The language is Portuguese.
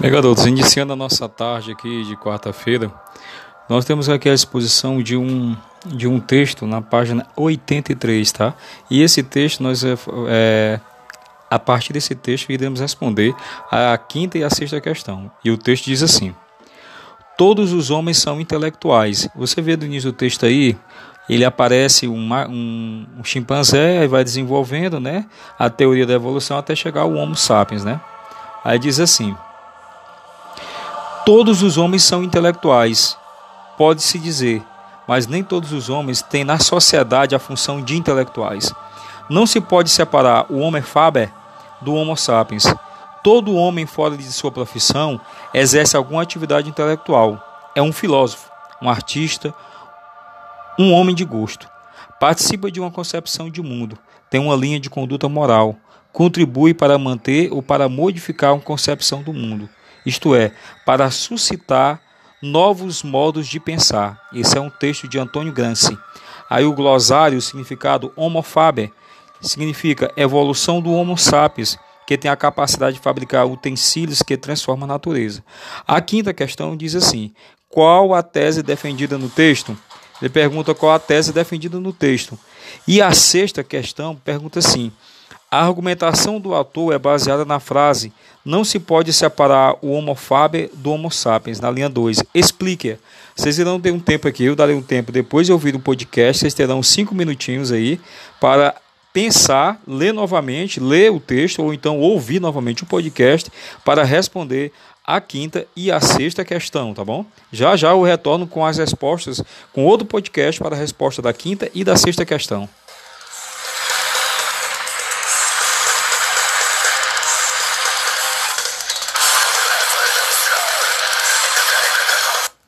Bem, garotos, iniciando a nossa tarde aqui de quarta-feira, nós temos aqui a exposição de um, de um texto na página 83, tá? E esse texto, nós, é, é, a partir desse texto, iremos responder a quinta e a sexta questão. E o texto diz assim: Todos os homens são intelectuais. Você vê do início do texto aí, ele aparece um, um, um chimpanzé e vai desenvolvendo, né? A teoria da evolução até chegar ao Homo sapiens, né? Aí diz assim. Todos os homens são intelectuais, pode-se dizer, mas nem todos os homens têm na sociedade a função de intelectuais. Não se pode separar o homem faber do homo sapiens. Todo homem fora de sua profissão exerce alguma atividade intelectual. É um filósofo, um artista, um homem de gosto. Participa de uma concepção de mundo, tem uma linha de conduta moral, contribui para manter ou para modificar uma concepção do mundo isto é, para suscitar novos modos de pensar. Esse é um texto de Antônio Gramsci. Aí o glossário, o significado Homo faber, significa evolução do Homo sapiens, que tem a capacidade de fabricar utensílios que transformam a natureza. A quinta questão diz assim: qual a tese defendida no texto? Ele pergunta qual a tese defendida no texto. E a sexta questão pergunta assim: a argumentação do autor é baseada na frase não se pode separar o Homo faber do Homo sapiens, na linha 2. Explique. Vocês irão ter um tempo aqui, eu darei um tempo depois de ouvir o podcast, vocês terão cinco minutinhos aí para pensar, ler novamente, ler o texto ou então ouvir novamente o podcast para responder a quinta e a sexta questão, tá bom? Já já eu retorno com as respostas, com outro podcast para a resposta da quinta e da sexta questão.